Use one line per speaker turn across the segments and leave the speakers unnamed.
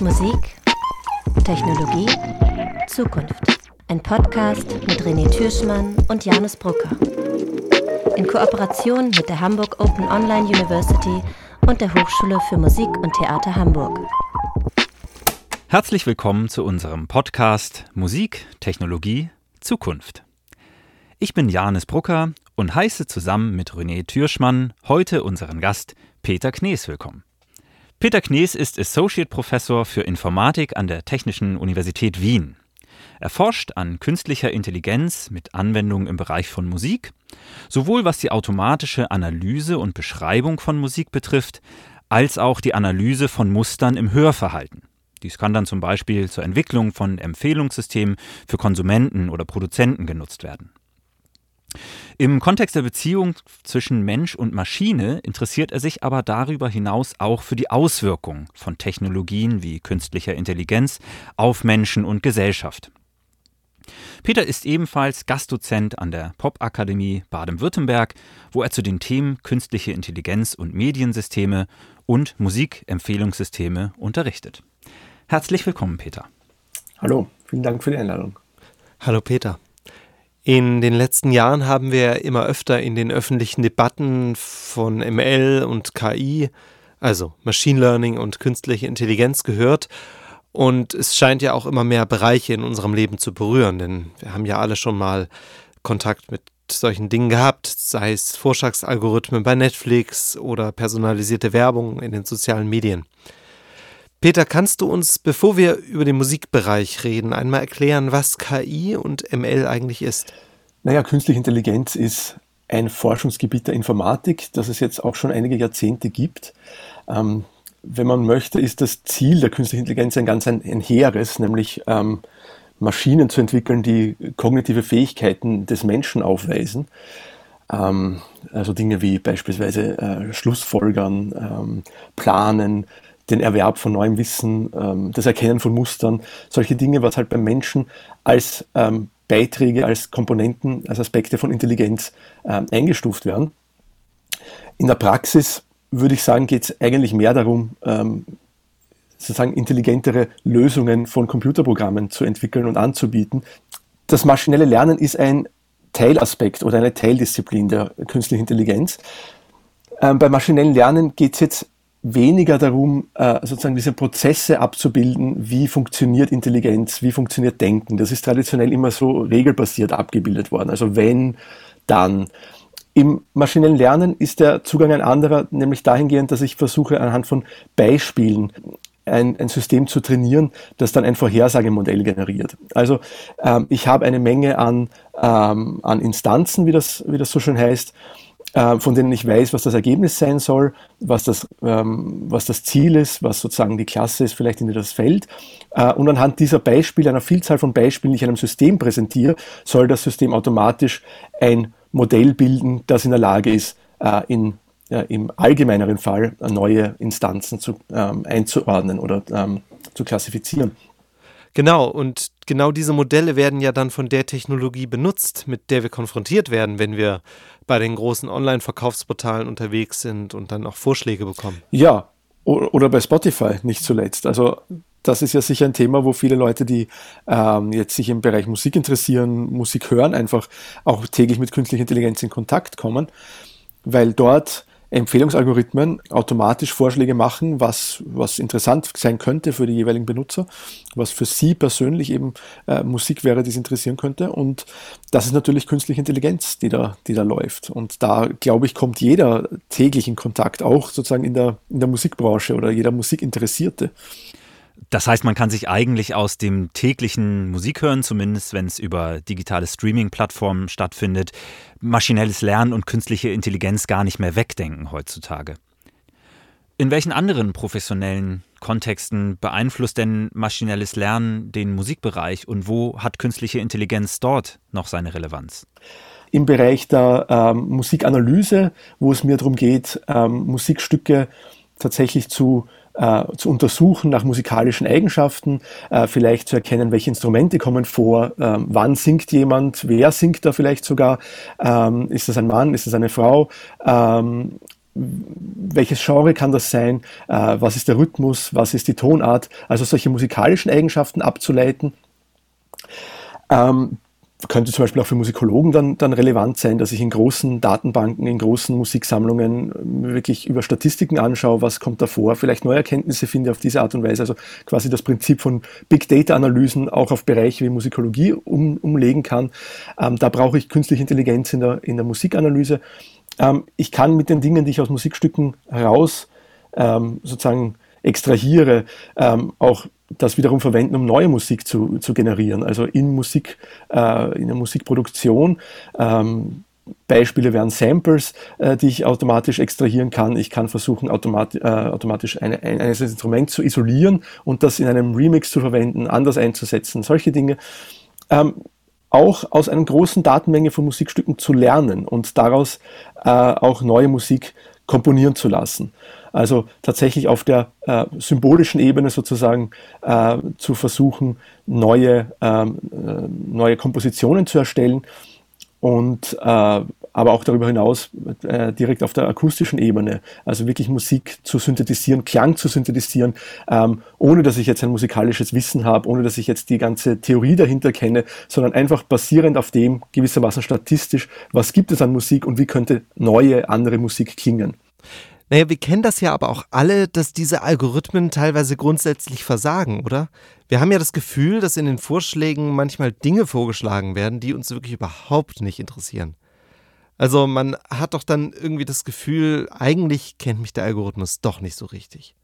Musik, Technologie, Zukunft. Ein Podcast mit René Türschmann und Janus Brucker. In Kooperation mit der Hamburg Open Online University und der Hochschule für Musik und Theater Hamburg.
Herzlich willkommen zu unserem Podcast Musik, Technologie, Zukunft. Ich bin Janis Brucker und heiße zusammen mit René Türschmann heute unseren Gast Peter Knees willkommen. Peter Knees ist Associate Professor für Informatik an der Technischen Universität Wien. Er forscht an künstlicher Intelligenz mit Anwendung im Bereich von Musik, sowohl was die automatische Analyse und Beschreibung von Musik betrifft, als auch die Analyse von Mustern im Hörverhalten. Dies kann dann zum Beispiel zur Entwicklung von Empfehlungssystemen für Konsumenten oder Produzenten genutzt werden. Im Kontext der Beziehung zwischen Mensch und Maschine interessiert er sich aber darüber hinaus auch für die Auswirkungen von Technologien wie künstlicher Intelligenz auf Menschen und Gesellschaft. Peter ist ebenfalls Gastdozent an der Popakademie Baden-Württemberg, wo er zu den Themen künstliche Intelligenz und Mediensysteme und Musikempfehlungssysteme unterrichtet. Herzlich willkommen, Peter.
Hallo, vielen Dank für die Einladung.
Hallo, Peter. In den letzten Jahren haben wir immer öfter in den öffentlichen Debatten von ML und KI, also Machine Learning und künstliche Intelligenz gehört. Und es scheint ja auch immer mehr Bereiche in unserem Leben zu berühren, denn wir haben ja alle schon mal Kontakt mit solchen Dingen gehabt, sei es Vorschlagsalgorithmen bei Netflix oder personalisierte Werbung in den sozialen Medien. Peter, kannst du uns, bevor wir über den Musikbereich reden, einmal erklären, was KI und ML eigentlich ist?
Naja, künstliche Intelligenz ist ein Forschungsgebiet der Informatik, das es jetzt auch schon einige Jahrzehnte gibt. Ähm, wenn man möchte, ist das Ziel der künstlichen Intelligenz ein ganz ein, ein hehres, nämlich ähm, Maschinen zu entwickeln, die kognitive Fähigkeiten des Menschen aufweisen. Ähm, also Dinge wie beispielsweise äh, Schlussfolgern, ähm, Planen, den Erwerb von neuem Wissen, ähm, das Erkennen von Mustern, solche Dinge, was halt beim Menschen als ähm, Beiträge, als Komponenten, als Aspekte von Intelligenz ähm, eingestuft werden. In der Praxis würde ich sagen, geht es eigentlich mehr darum, ähm, sozusagen intelligentere Lösungen von Computerprogrammen zu entwickeln und anzubieten. Das maschinelle Lernen ist ein Teilaspekt oder eine Teildisziplin der künstlichen Intelligenz. Ähm, beim maschinellen Lernen geht es jetzt weniger darum, äh, sozusagen diese Prozesse abzubilden, wie funktioniert Intelligenz, wie funktioniert Denken. Das ist traditionell immer so regelbasiert abgebildet worden. Also wenn, dann. Im maschinellen Lernen ist der Zugang ein anderer, nämlich dahingehend, dass ich versuche, anhand von Beispielen ein, ein System zu trainieren, das dann ein Vorhersagemodell generiert. Also ähm, ich habe eine Menge an, ähm, an Instanzen, wie das, wie das so schön heißt, äh, von denen ich weiß, was das Ergebnis sein soll, was das, ähm, was das Ziel ist, was sozusagen die Klasse ist, vielleicht in die das fällt. Äh, und anhand dieser Beispiele, einer Vielzahl von Beispielen, die ich einem System präsentiere, soll das System automatisch ein Modell bilden, das in der Lage ist, äh, in ja, im allgemeineren Fall neue Instanzen zu, ähm, einzuordnen oder ähm, zu klassifizieren.
Genau, und genau diese Modelle werden ja dann von der Technologie benutzt, mit der wir konfrontiert werden, wenn wir bei den großen Online-Verkaufsportalen unterwegs sind und dann auch Vorschläge bekommen.
Ja, oder bei Spotify nicht zuletzt. Also das ist ja sicher ein Thema, wo viele Leute, die ähm, jetzt sich im Bereich Musik interessieren, Musik hören, einfach auch täglich mit künstlicher Intelligenz in Kontakt kommen, weil dort Empfehlungsalgorithmen automatisch Vorschläge machen, was, was interessant sein könnte für die jeweiligen Benutzer, was für sie persönlich eben äh, Musik wäre, die sie interessieren könnte. Und das ist natürlich künstliche Intelligenz, die da, die da läuft. Und da, glaube ich, kommt jeder täglich in Kontakt, auch sozusagen in der, in der Musikbranche oder jeder Musikinteressierte.
Das heißt, man kann sich eigentlich aus dem täglichen Musikhören, zumindest wenn es über digitale Streaming-Plattformen stattfindet, maschinelles Lernen und künstliche Intelligenz gar nicht mehr wegdenken heutzutage. In welchen anderen professionellen Kontexten beeinflusst denn maschinelles Lernen den Musikbereich und wo hat künstliche Intelligenz dort noch seine Relevanz?
Im Bereich der ähm, Musikanalyse, wo es mir darum geht, ähm, Musikstücke tatsächlich zu äh, zu untersuchen nach musikalischen Eigenschaften, äh, vielleicht zu erkennen, welche Instrumente kommen vor, äh, wann singt jemand, wer singt da vielleicht sogar, ähm, ist das ein Mann, ist das eine Frau, ähm, welches Genre kann das sein, äh, was ist der Rhythmus, was ist die Tonart, also solche musikalischen Eigenschaften abzuleiten. Ähm, könnte zum Beispiel auch für Musikologen dann, dann relevant sein, dass ich in großen Datenbanken, in großen Musiksammlungen wirklich über Statistiken anschaue, was kommt da vor, vielleicht neue Erkenntnisse finde auf diese Art und Weise, also quasi das Prinzip von Big Data Analysen auch auf Bereiche wie Musikologie um, umlegen kann. Ähm, da brauche ich künstliche Intelligenz in der, in der Musikanalyse. Ähm, ich kann mit den Dingen, die ich aus Musikstücken heraus ähm, sozusagen extrahiere, ähm, auch das wiederum verwenden, um neue Musik zu, zu generieren. Also in Musik, äh, in der Musikproduktion. Ähm, Beispiele wären Samples, äh, die ich automatisch extrahieren kann. Ich kann versuchen, automat, äh, automatisch eine, ein, ein Instrument zu isolieren und das in einem Remix zu verwenden, anders einzusetzen. Solche Dinge. Ähm, auch aus einer großen Datenmenge von Musikstücken zu lernen und daraus äh, auch neue Musik komponieren zu lassen. Also tatsächlich auf der äh, symbolischen Ebene sozusagen äh, zu versuchen, neue, ähm, äh, neue Kompositionen zu erstellen und äh, aber auch darüber hinaus äh, direkt auf der akustischen Ebene, also wirklich Musik zu synthetisieren, Klang zu synthetisieren, ähm, ohne dass ich jetzt ein musikalisches Wissen habe, ohne dass ich jetzt die ganze Theorie dahinter kenne, sondern einfach basierend auf dem gewissermaßen statistisch, was gibt es an Musik und wie könnte neue, andere Musik klingen.
Naja, wir kennen das ja aber auch alle, dass diese Algorithmen teilweise grundsätzlich versagen, oder? Wir haben ja das Gefühl, dass in den Vorschlägen manchmal Dinge vorgeschlagen werden, die uns wirklich überhaupt nicht interessieren. Also man hat doch dann irgendwie das Gefühl, eigentlich kennt mich der Algorithmus doch nicht so richtig.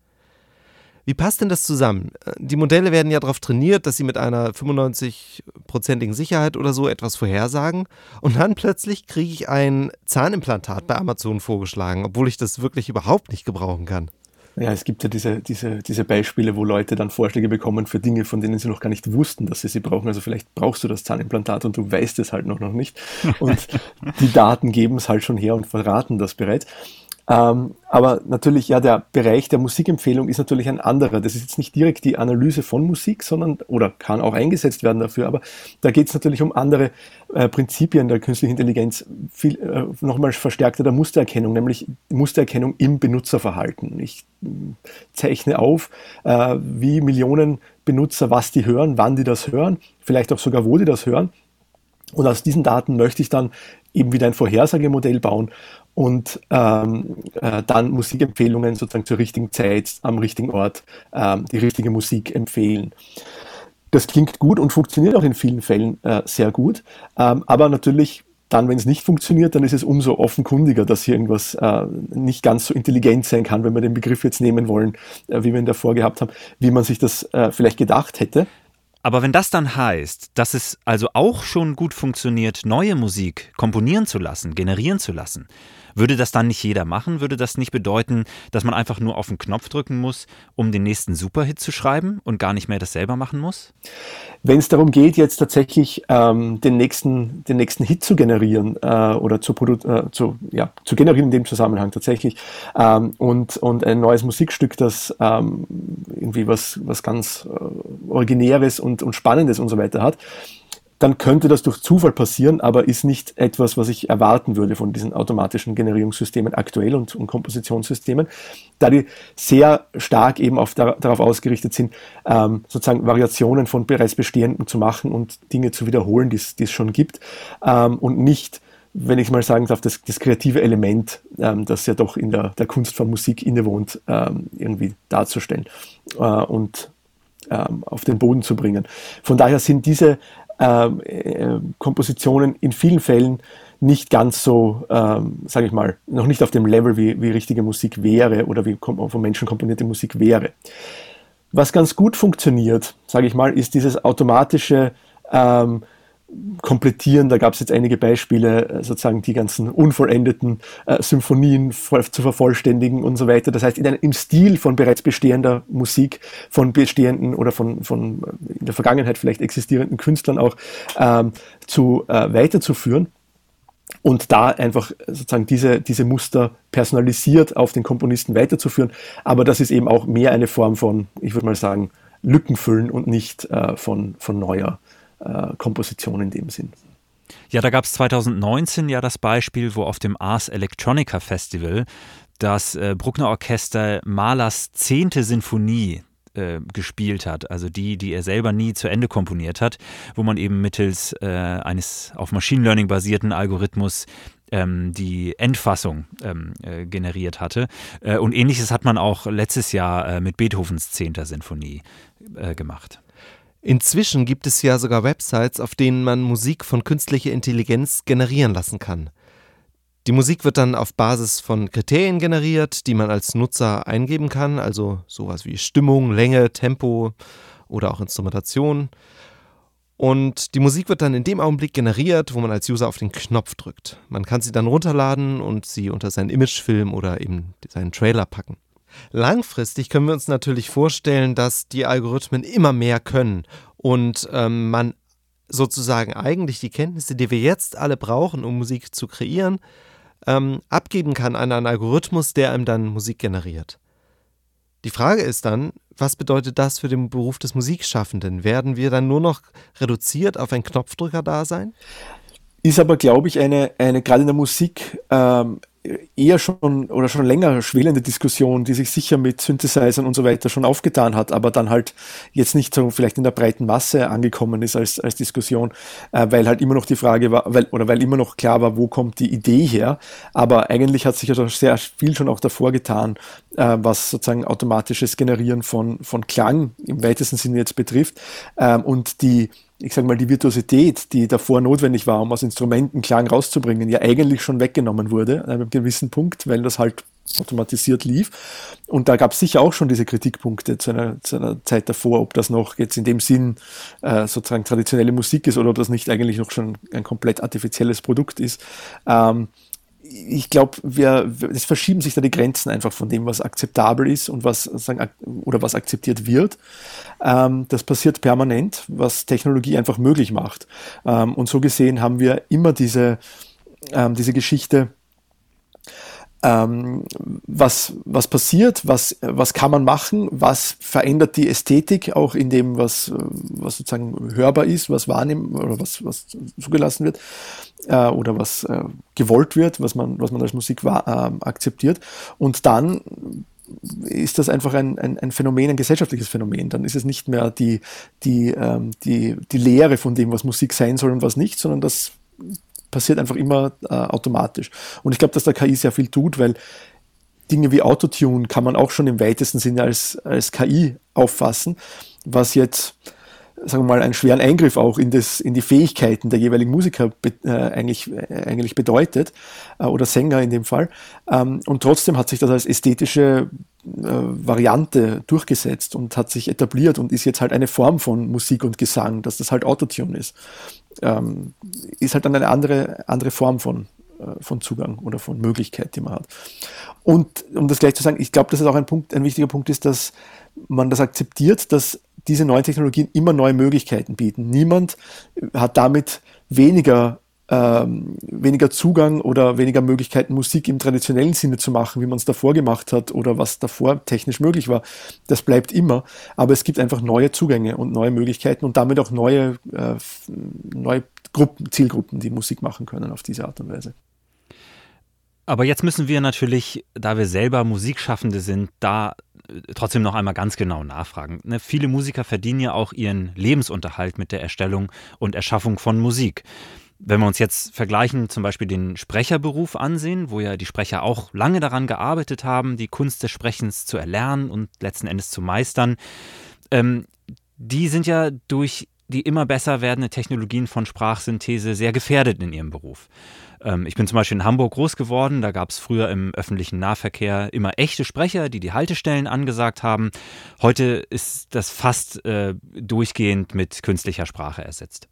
Wie passt denn das zusammen? Die Modelle werden ja darauf trainiert, dass sie mit einer 95-prozentigen Sicherheit oder so etwas vorhersagen. Und dann plötzlich kriege ich ein Zahnimplantat bei Amazon vorgeschlagen, obwohl ich das wirklich überhaupt nicht gebrauchen kann.
Ja, es gibt ja diese, diese, diese Beispiele, wo Leute dann Vorschläge bekommen für Dinge, von denen sie noch gar nicht wussten, dass sie sie brauchen. Also vielleicht brauchst du das Zahnimplantat und du weißt es halt noch, noch nicht. Und die Daten geben es halt schon her und verraten das bereits. Ähm, aber natürlich, ja, der Bereich der Musikempfehlung ist natürlich ein anderer. Das ist jetzt nicht direkt die Analyse von Musik, sondern, oder kann auch eingesetzt werden dafür, aber da geht es natürlich um andere äh, Prinzipien der künstlichen Intelligenz, viel äh, nochmal verstärkter der Mustererkennung, nämlich Mustererkennung im Benutzerverhalten. Ich äh, zeichne auf, äh, wie Millionen Benutzer, was die hören, wann die das hören, vielleicht auch sogar, wo die das hören. Und aus diesen Daten möchte ich dann eben wieder ein Vorhersagemodell bauen und ähm, äh, dann Musikempfehlungen sozusagen zur richtigen Zeit, am richtigen Ort, ähm, die richtige Musik empfehlen. Das klingt gut und funktioniert auch in vielen Fällen äh, sehr gut, ähm, aber natürlich dann, wenn es nicht funktioniert, dann ist es umso offenkundiger, dass hier irgendwas äh, nicht ganz so intelligent sein kann, wenn wir den Begriff jetzt nehmen wollen, äh, wie wir ihn davor gehabt haben, wie man sich das äh, vielleicht gedacht hätte.
Aber wenn das dann heißt, dass es also auch schon gut funktioniert, neue Musik komponieren zu lassen, generieren zu lassen, würde das dann nicht jeder machen? Würde das nicht bedeuten, dass man einfach nur auf den Knopf drücken muss, um den nächsten Superhit zu schreiben und gar nicht mehr das selber machen muss?
Wenn es darum geht, jetzt tatsächlich ähm, den, nächsten, den nächsten Hit zu generieren äh, oder zu, äh, zu, ja, zu generieren in dem Zusammenhang tatsächlich ähm, und, und ein neues Musikstück, das ähm, irgendwie was, was ganz äh, Originäres und, und Spannendes und so weiter hat, dann könnte das durch Zufall passieren, aber ist nicht etwas, was ich erwarten würde von diesen automatischen Generierungssystemen aktuell und, und Kompositionssystemen, da die sehr stark eben auf, darauf ausgerichtet sind, ähm, sozusagen Variationen von bereits bestehenden zu machen und Dinge zu wiederholen, die es schon gibt ähm, und nicht wenn ich mal sagen darf, das, das kreative Element, ähm, das ja doch in der, der Kunst von Musik innewohnt, ähm, irgendwie darzustellen äh, und ähm, auf den Boden zu bringen. Von daher sind diese äh, Kompositionen in vielen Fällen nicht ganz so, ähm, sage ich mal, noch nicht auf dem Level, wie, wie richtige Musik wäre oder wie von Menschen komponierte Musik wäre. Was ganz gut funktioniert, sage ich mal, ist dieses automatische ähm, komplettieren. Da gab es jetzt einige Beispiele, äh, sozusagen die ganzen unvollendeten äh, Symphonien voll, zu vervollständigen und so weiter. Das heißt, in einem, im Stil von bereits bestehender Musik, von bestehenden oder von, von äh, in der Vergangenheit vielleicht existierenden Künstlern auch ähm, zu äh, weiterzuführen und da einfach sozusagen diese, diese Muster personalisiert auf den Komponisten weiterzuführen. Aber das ist eben auch mehr eine Form von, ich würde mal sagen, Lückenfüllen und nicht äh, von, von neuer äh, Komposition in dem Sinn.
Ja, da gab es 2019 ja das Beispiel, wo auf dem Ars Electronica Festival das äh, Bruckner Orchester Mahlers zehnte Sinfonie äh, gespielt hat, also die, die er selber nie zu Ende komponiert hat, wo man eben mittels äh, eines auf Machine Learning basierten Algorithmus ähm, die Endfassung ähm, äh, generiert hatte. Äh, und ähnliches hat man auch letztes Jahr äh, mit Beethovens 10. Sinfonie gemacht.
Inzwischen gibt es ja sogar Websites, auf denen man Musik von künstlicher Intelligenz generieren lassen kann. Die Musik wird dann auf Basis von Kriterien generiert, die man als Nutzer eingeben kann, also sowas wie Stimmung, Länge, Tempo oder auch Instrumentation. Und die Musik wird dann in dem Augenblick generiert, wo man als User auf den Knopf drückt. Man kann sie dann runterladen und sie unter seinen Imagefilm oder eben seinen Trailer packen. Langfristig können wir uns natürlich vorstellen, dass die Algorithmen immer mehr können und ähm, man sozusagen eigentlich die Kenntnisse, die wir jetzt alle brauchen, um Musik zu kreieren, ähm, abgeben kann an einen Algorithmus, der einem dann Musik generiert. Die Frage ist dann, was bedeutet das für den Beruf des Musikschaffenden? Werden wir dann nur noch reduziert auf ein Knopfdrücker-Dasein?
Ist aber, glaube ich, eine, eine gerade in der Musik ähm, eher schon oder schon länger schwelende Diskussion, die sich sicher mit Synthesizern und so weiter schon aufgetan hat, aber dann halt jetzt nicht so vielleicht in der breiten Masse angekommen ist als, als Diskussion, äh, weil halt immer noch die Frage war, weil, oder weil immer noch klar war, wo kommt die Idee her. Aber eigentlich hat sich ja sehr viel schon auch davor getan, äh, was sozusagen automatisches Generieren von, von Klang im weitesten Sinne jetzt betrifft. Ähm, und die ich sage mal, die Virtuosität, die davor notwendig war, um aus Instrumenten Klang rauszubringen, ja eigentlich schon weggenommen wurde, an einem gewissen Punkt, weil das halt automatisiert lief. Und da gab es sicher auch schon diese Kritikpunkte zu einer, zu einer, Zeit davor, ob das noch jetzt in dem Sinn äh, sozusagen traditionelle Musik ist oder ob das nicht eigentlich noch schon ein komplett artifizielles Produkt ist. Ähm, ich glaube, wir, es verschieben sich da die Grenzen einfach von dem, was akzeptabel ist und was sagen, oder was akzeptiert wird. Ähm, das passiert permanent, was Technologie einfach möglich macht. Ähm, und so gesehen haben wir immer diese, ähm, diese Geschichte, ähm, was, was passiert, was, was kann man machen, was verändert die Ästhetik auch in dem, was, was sozusagen hörbar ist, was wahrnehmen oder was, was zugelassen wird äh, oder was äh, gewollt wird, was man, was man als Musik äh, akzeptiert. Und dann ist das einfach ein, ein, ein, Phänomen, ein gesellschaftliches Phänomen. Dann ist es nicht mehr die, die, ähm, die, die Lehre von dem, was Musik sein soll und was nicht, sondern das passiert einfach immer äh, automatisch. Und ich glaube, dass der KI sehr viel tut, weil Dinge wie Autotune kann man auch schon im weitesten Sinne als, als KI auffassen, was jetzt sagen wir mal, einen schweren Eingriff auch in, das, in die Fähigkeiten der jeweiligen Musiker be, äh, eigentlich, äh, eigentlich bedeutet, äh, oder Sänger in dem Fall. Ähm, und trotzdem hat sich das als ästhetische äh, Variante durchgesetzt und hat sich etabliert und ist jetzt halt eine Form von Musik und Gesang, dass das halt Autotune ist. Ähm, ist halt dann eine andere, andere Form von, äh, von Zugang oder von Möglichkeit, die man hat. Und um das gleich zu sagen, ich glaube, dass es auch ein Punkt, ein wichtiger Punkt ist, dass man das akzeptiert, dass diese neuen Technologien immer neue Möglichkeiten bieten. Niemand hat damit weniger, ähm, weniger Zugang oder weniger Möglichkeiten, Musik im traditionellen Sinne zu machen, wie man es davor gemacht hat oder was davor technisch möglich war. Das bleibt immer. Aber es gibt einfach neue Zugänge und neue Möglichkeiten und damit auch neue, äh, neue Gruppen, Zielgruppen, die Musik machen können auf diese Art und Weise.
Aber jetzt müssen wir natürlich, da wir selber Musikschaffende sind, da trotzdem noch einmal ganz genau nachfragen. Ne, viele Musiker verdienen ja auch ihren Lebensunterhalt mit der Erstellung und Erschaffung von Musik. Wenn wir uns jetzt vergleichen, zum Beispiel den Sprecherberuf ansehen, wo ja die Sprecher auch lange daran gearbeitet haben, die Kunst des Sprechens zu erlernen und letzten Endes zu meistern, ähm, die sind ja durch die immer besser werdende Technologien von Sprachsynthese sehr gefährdet in ihrem Beruf. Ähm, ich bin zum Beispiel in Hamburg groß geworden. Da gab es früher im öffentlichen Nahverkehr immer echte Sprecher, die die Haltestellen angesagt haben. Heute ist das fast äh, durchgehend mit künstlicher Sprache ersetzt.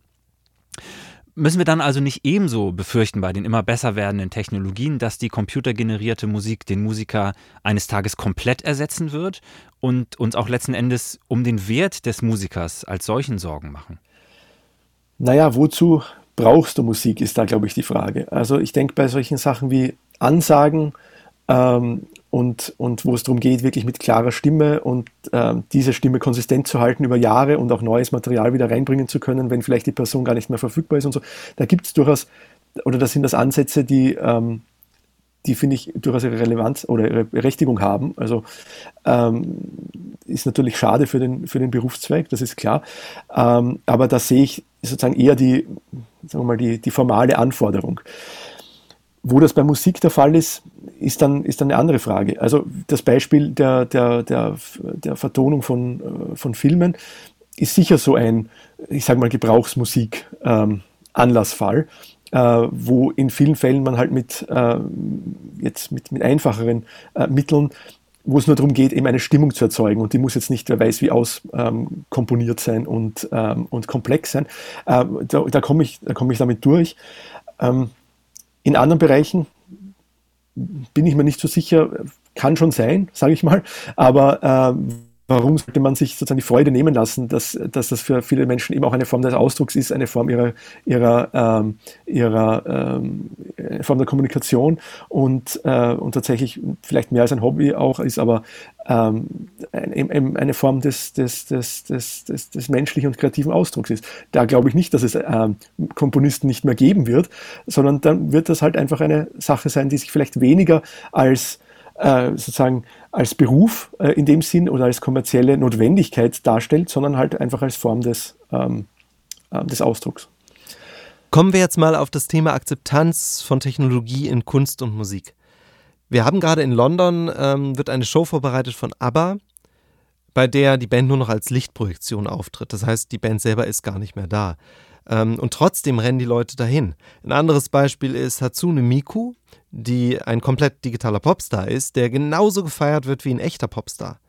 Müssen wir dann also nicht ebenso befürchten bei den immer besser werdenden Technologien, dass die computergenerierte Musik den Musiker eines Tages komplett ersetzen wird und uns auch letzten Endes um den Wert des Musikers als solchen Sorgen machen?
Naja, wozu brauchst du Musik, ist da, glaube ich, die Frage. Also ich denke bei solchen Sachen wie Ansagen ähm, und, und wo es darum geht, wirklich mit klarer Stimme und ähm, diese Stimme konsistent zu halten über Jahre und auch neues Material wieder reinbringen zu können, wenn vielleicht die Person gar nicht mehr verfügbar ist und so. Da gibt es durchaus, oder das sind das Ansätze, die, ähm, die finde ich durchaus ihre Relevanz oder ihre Berechtigung haben. Also ähm, ist natürlich schade für den, für den Berufszweig, das ist klar. Ähm, aber da sehe ich sozusagen eher die, sagen wir mal, die, die formale Anforderung. Wo das bei Musik der Fall ist, ist dann, ist dann eine andere Frage. Also das Beispiel der, der, der, der Vertonung von, äh, von Filmen ist sicher so ein, ich sage mal, Gebrauchsmusik ähm, äh, wo in vielen Fällen man halt mit, äh, jetzt mit, mit einfacheren äh, Mitteln wo es nur darum geht, eben eine Stimmung zu erzeugen. Und die muss jetzt nicht, wer weiß, wie auskomponiert ähm, sein und, ähm, und komplex sein. Äh, da da komme ich, da komm ich damit durch. Ähm, in anderen Bereichen bin ich mir nicht so sicher, kann schon sein, sage ich mal, aber äh, warum sollte man sich sozusagen die Freude nehmen lassen, dass, dass das für viele Menschen eben auch eine Form des Ausdrucks ist, eine Form ihrer, ihrer, ähm, ihrer ähm, Form der Kommunikation und, äh, und tatsächlich vielleicht mehr als ein Hobby auch ist, aber ähm, ein, eine Form des, des, des, des, des, des menschlichen und kreativen Ausdrucks ist. Da glaube ich nicht, dass es ähm, Komponisten nicht mehr geben wird, sondern dann wird das halt einfach eine Sache sein, die sich vielleicht weniger als äh, sozusagen als Beruf äh, in dem Sinn oder als kommerzielle Notwendigkeit darstellt, sondern halt einfach als Form des, ähm, äh, des Ausdrucks.
Kommen wir jetzt mal auf das Thema Akzeptanz von Technologie in Kunst und Musik. Wir haben gerade in London, ähm, wird eine Show vorbereitet von ABBA, bei der die Band nur noch als Lichtprojektion auftritt. Das heißt, die Band selber ist gar nicht mehr da. Ähm, und trotzdem rennen die Leute dahin. Ein anderes Beispiel ist Hatsune Miku, die ein komplett digitaler Popstar ist, der genauso gefeiert wird wie ein echter Popstar.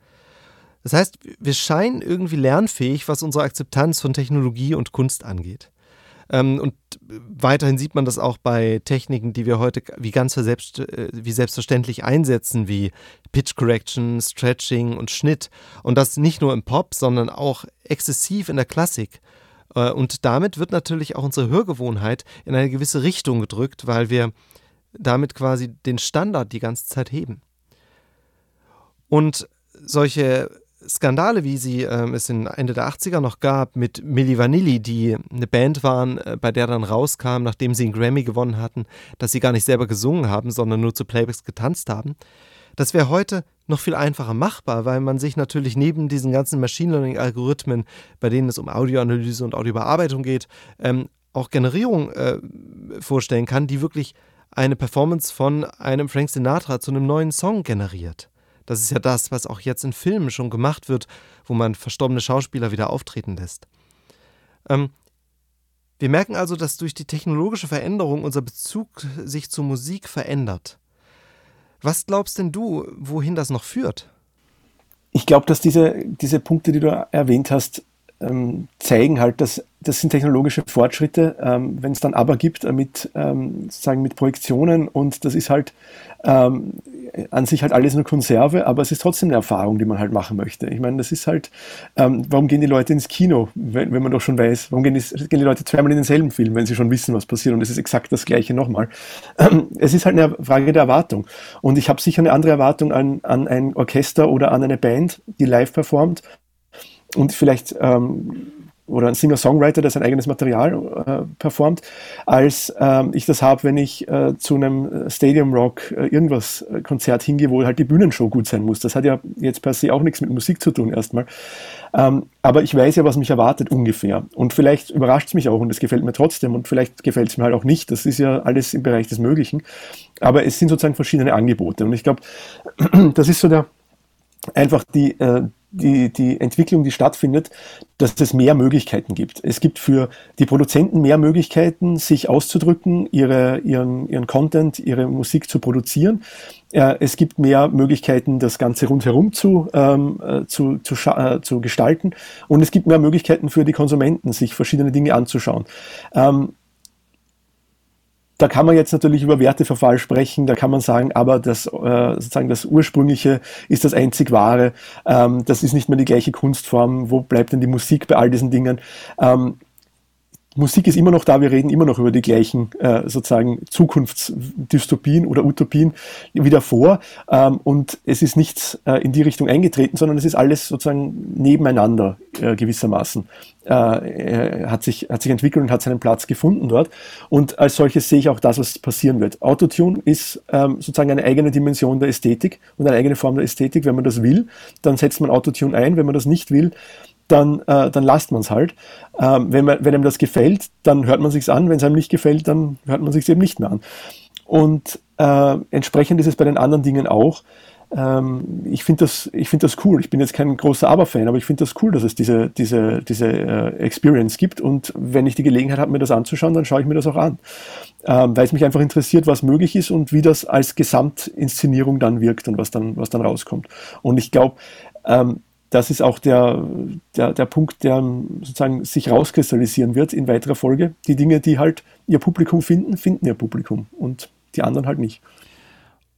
Das heißt, wir scheinen irgendwie lernfähig, was unsere Akzeptanz von Technologie und Kunst angeht. Ähm, und weiterhin sieht man das auch bei Techniken, die wir heute wie ganz selbst, äh, wie selbstverständlich einsetzen, wie Pitch Correction, Stretching und Schnitt. Und das nicht nur im Pop, sondern auch exzessiv in der Klassik. Äh, und damit wird natürlich auch unsere Hörgewohnheit in eine gewisse Richtung gedrückt, weil wir damit quasi den Standard die ganze Zeit heben. Und solche Skandale, wie sie ähm, es in Ende der 80er noch gab, mit Milli Vanilli, die eine Band waren, äh, bei der dann rauskam, nachdem sie einen Grammy gewonnen hatten, dass sie gar nicht selber gesungen haben, sondern nur zu Playbacks getanzt haben. Das wäre heute noch viel einfacher machbar, weil man sich natürlich neben diesen ganzen Machine Learning-Algorithmen, bei denen es um Audioanalyse und Audiobearbeitung geht, ähm, auch Generierung äh, vorstellen kann, die wirklich eine Performance von einem Frank Sinatra zu einem neuen Song generiert. Das ist ja das, was auch jetzt in Filmen schon gemacht wird, wo man verstorbene Schauspieler wieder auftreten lässt. Ähm, wir merken also, dass durch die technologische Veränderung unser Bezug sich zur Musik verändert. Was glaubst denn du, wohin das noch führt?
Ich glaube, dass diese, diese Punkte, die du erwähnt hast, ähm, zeigen halt, dass das sind technologische Fortschritte, ähm, wenn es dann aber gibt äh, mit ähm, sozusagen mit Projektionen und das ist halt ähm, an sich halt alles nur Konserve, aber es ist trotzdem eine Erfahrung, die man halt machen möchte. Ich meine, das ist halt, ähm, warum gehen die Leute ins Kino, wenn, wenn man doch schon weiß, warum gehen die, gehen die, Leute zweimal in denselben Film, wenn sie schon wissen, was passiert und es ist exakt das gleiche nochmal. Es ist halt eine Frage der Erwartung und ich habe sicher eine andere Erwartung an, an ein Orchester oder an eine Band, die live performt und vielleicht ähm, oder ein Singer-Songwriter, der sein eigenes Material äh, performt, als ähm, ich das habe, wenn ich äh, zu einem Stadium Rock äh, irgendwas äh, Konzert hingehe, wo halt die Bühnenshow gut sein muss. Das hat ja jetzt per se auch nichts mit Musik zu tun erstmal. Ähm, aber ich weiß ja, was mich erwartet ungefähr. Und vielleicht überrascht es mich auch und es gefällt mir trotzdem und vielleicht gefällt es mir halt auch nicht. Das ist ja alles im Bereich des Möglichen. Aber es sind sozusagen verschiedene Angebote. Und ich glaube, das ist so der einfach die, äh, die, die Entwicklung, die stattfindet, dass es mehr Möglichkeiten gibt. Es gibt für die Produzenten mehr Möglichkeiten, sich auszudrücken, ihre, ihren, ihren Content, ihre Musik zu produzieren. Es gibt mehr Möglichkeiten, das Ganze rundherum zu, ähm, äh, zu, zu, äh, zu gestalten. Und es gibt mehr Möglichkeiten für die Konsumenten, sich verschiedene Dinge anzuschauen. Ähm, da kann man jetzt natürlich über Werteverfall sprechen, da kann man sagen, aber das, äh, sozusagen das Ursprüngliche ist das einzig Wahre, ähm, das ist nicht mehr die gleiche Kunstform, wo bleibt denn die Musik bei all diesen Dingen? Ähm, Musik ist immer noch da, wir reden immer noch über die gleichen äh, sozusagen Zukunftsdystopien oder Utopien wie davor ähm, und es ist nichts äh, in die Richtung eingetreten, sondern es ist alles sozusagen nebeneinander äh, gewissermaßen. Äh, er hat sich, hat sich entwickelt und hat seinen Platz gefunden dort. Und als solches sehe ich auch das, was passieren wird. Autotune ist ähm, sozusagen eine eigene Dimension der Ästhetik und eine eigene Form der Ästhetik. Wenn man das will, dann setzt man Autotune ein. Wenn man das nicht will, dann, äh, dann lasst man es halt. Ähm, wenn, man, wenn einem das gefällt, dann hört man sich's an. Wenn es einem nicht gefällt, dann hört man sich eben nicht mehr an. Und äh, entsprechend ist es bei den anderen Dingen auch. Ähm, ich finde das, find das cool. Ich bin jetzt kein großer Aber-Fan, aber ich finde das cool, dass es diese, diese, diese äh, Experience gibt. Und wenn ich die Gelegenheit habe, mir das anzuschauen, dann schaue ich mir das auch an. Ähm, weil es mich einfach interessiert, was möglich ist und wie das als Gesamtinszenierung dann wirkt und was dann, was dann rauskommt. Und ich glaube, ähm, das ist auch der, der, der Punkt, der sozusagen sich rauskristallisieren wird in weiterer Folge. Die Dinge, die halt ihr Publikum finden, finden ihr Publikum und die anderen halt nicht.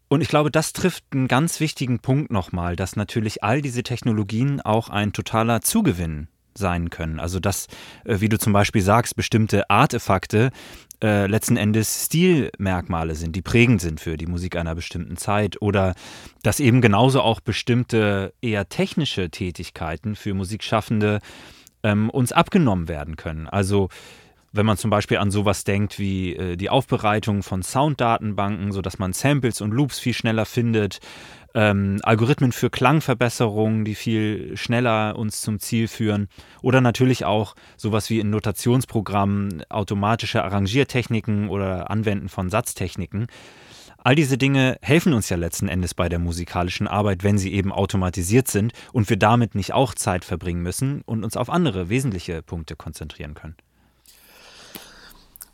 Und ich glaube, das trifft einen ganz wichtigen Punkt nochmal, dass natürlich all diese Technologien auch ein totaler Zugewinn sein können. Also dass, äh, wie du zum Beispiel sagst, bestimmte Artefakte äh, letzten Endes Stilmerkmale sind, die prägend sind für die Musik einer bestimmten Zeit oder dass eben genauso auch bestimmte eher technische Tätigkeiten für Musikschaffende ähm, uns abgenommen werden können. Also wenn man zum Beispiel an sowas denkt wie äh, die Aufbereitung von Sounddatenbanken, sodass man Samples und Loops viel schneller findet, ähm, Algorithmen für Klangverbesserungen, die viel schneller uns zum Ziel führen. Oder natürlich auch sowas wie in Notationsprogrammen automatische Arrangiertechniken oder Anwenden von Satztechniken. All diese Dinge helfen uns ja letzten Endes bei der musikalischen Arbeit, wenn sie eben automatisiert sind und wir damit nicht auch Zeit verbringen müssen und uns auf andere wesentliche Punkte konzentrieren können.